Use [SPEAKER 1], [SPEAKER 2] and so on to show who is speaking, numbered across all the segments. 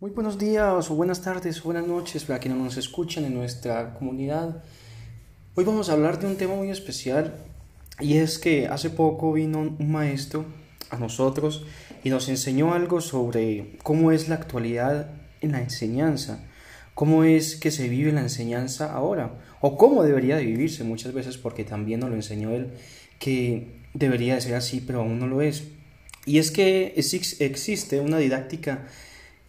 [SPEAKER 1] Muy buenos días o buenas tardes o buenas noches para quienes nos escuchan en nuestra comunidad. Hoy vamos a hablar de un tema muy especial y es que hace poco vino un maestro a nosotros y nos enseñó algo sobre cómo es la actualidad en la enseñanza, cómo es que se vive la enseñanza ahora o cómo debería de vivirse muchas veces porque también nos lo enseñó él que debería de ser así pero aún no lo es. Y es que existe una didáctica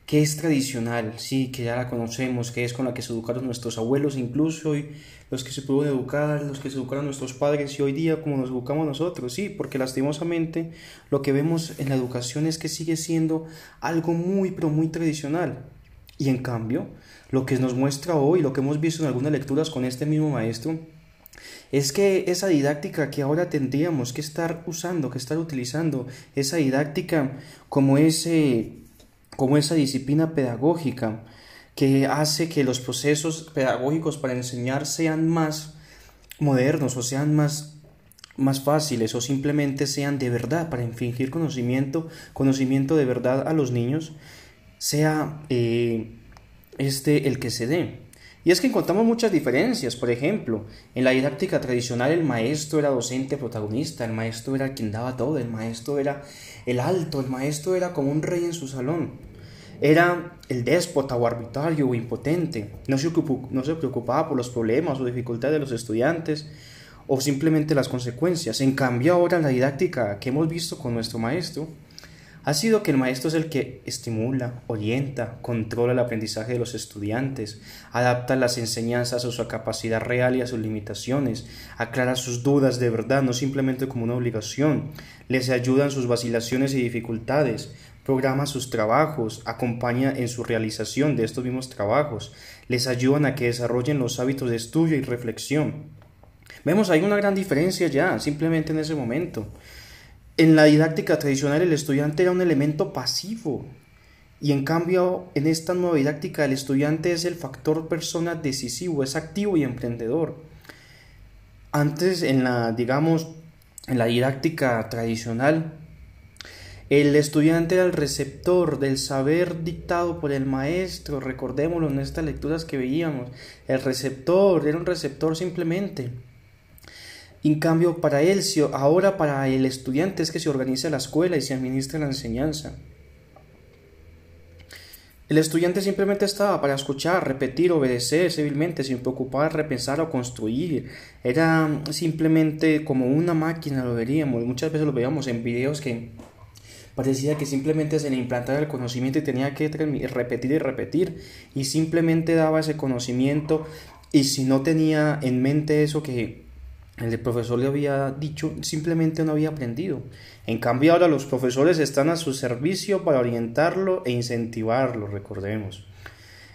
[SPEAKER 1] que es tradicional, sí, que ya la conocemos, que es con la que se educaron nuestros abuelos, incluso y los que se pudieron educar, los que se educaron nuestros padres y hoy día como nos educamos nosotros, sí, porque lastimosamente lo que vemos en la educación es que sigue siendo algo muy, pero muy tradicional. Y en cambio, lo que nos muestra hoy, lo que hemos visto en algunas lecturas con este mismo maestro, es que esa didáctica que ahora tendríamos que estar usando, que estar utilizando, esa didáctica como ese como esa disciplina pedagógica que hace que los procesos pedagógicos para enseñar sean más modernos o sean más, más fáciles o simplemente sean de verdad para infringir conocimiento, conocimiento de verdad a los niños, sea eh, este el que se dé. Y es que encontramos muchas diferencias. Por ejemplo, en la didáctica tradicional el maestro era docente protagonista, el maestro era quien daba todo, el maestro era el alto, el maestro era como un rey en su salón. Era el déspota o arbitrario o impotente. No se, no se preocupaba por los problemas o dificultades de los estudiantes o simplemente las consecuencias. En cambio ahora la didáctica que hemos visto con nuestro maestro ha sido que el maestro es el que estimula, orienta, controla el aprendizaje de los estudiantes, adapta las enseñanzas a su capacidad real y a sus limitaciones, aclara sus dudas de verdad, no simplemente como una obligación, les ayuda en sus vacilaciones y dificultades, programa sus trabajos, acompaña en su realización de estos mismos trabajos, les ayudan a que desarrollen los hábitos de estudio y reflexión. Vemos ahí una gran diferencia ya, simplemente en ese momento. En la didáctica tradicional el estudiante era un elemento pasivo y en cambio en esta nueva didáctica el estudiante es el factor persona decisivo, es activo y emprendedor. Antes en la, digamos, en la didáctica tradicional, el estudiante era el receptor del saber dictado por el maestro, recordémoslo en estas lecturas que veíamos, el receptor era un receptor simplemente. En cambio, para él, ahora para el estudiante es que se organiza la escuela y se administra la enseñanza. El estudiante simplemente estaba para escuchar, repetir, obedecer civilmente, sin preocupar, repensar o construir. Era simplemente como una máquina, lo veríamos. Muchas veces lo veíamos en videos que parecía que simplemente se le implantaba el conocimiento y tenía que repetir y repetir. Y simplemente daba ese conocimiento. Y si no tenía en mente eso que el profesor le había dicho, simplemente no había aprendido. En cambio ahora los profesores están a su servicio para orientarlo e incentivarlo, recordemos.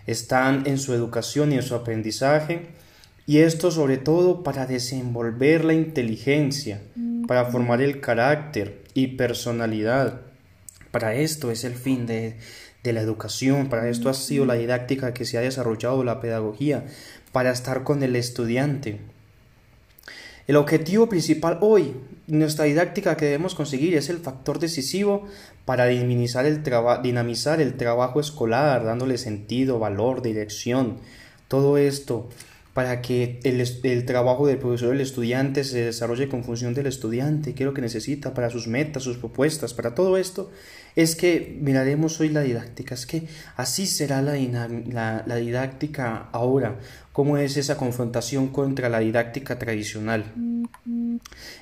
[SPEAKER 1] Están en su educación y en su aprendizaje y esto sobre todo para desenvolver la inteligencia, para formar el carácter y personalidad. Para esto es el fin de, de la educación, para esto ha sido la didáctica que se ha desarrollado, la pedagogía, para estar con el estudiante, el objetivo principal hoy, nuestra didáctica que debemos conseguir es el factor decisivo para el, dinamizar el trabajo escolar, dándole sentido, valor, dirección, todo esto para que el, el, trabajo del profesor del estudiante se desarrolle con función del estudiante, qué es lo que necesita para sus metas, sus propuestas, para todo esto, es que miraremos hoy la didáctica, es que así será la, la, la didáctica ahora, cómo es esa confrontación contra la didáctica tradicional.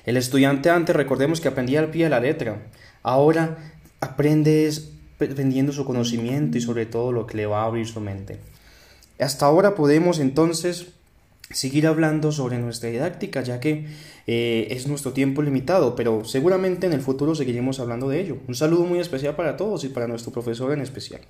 [SPEAKER 1] El estudiante antes, recordemos que aprendía al pie de la letra, ahora aprende aprendiendo su conocimiento y sobre todo lo que le va a abrir su mente. Hasta ahora podemos entonces seguir hablando sobre nuestra didáctica, ya que eh, es nuestro tiempo limitado, pero seguramente en el futuro seguiremos hablando de ello. Un saludo muy especial para todos y para nuestro profesor en especial.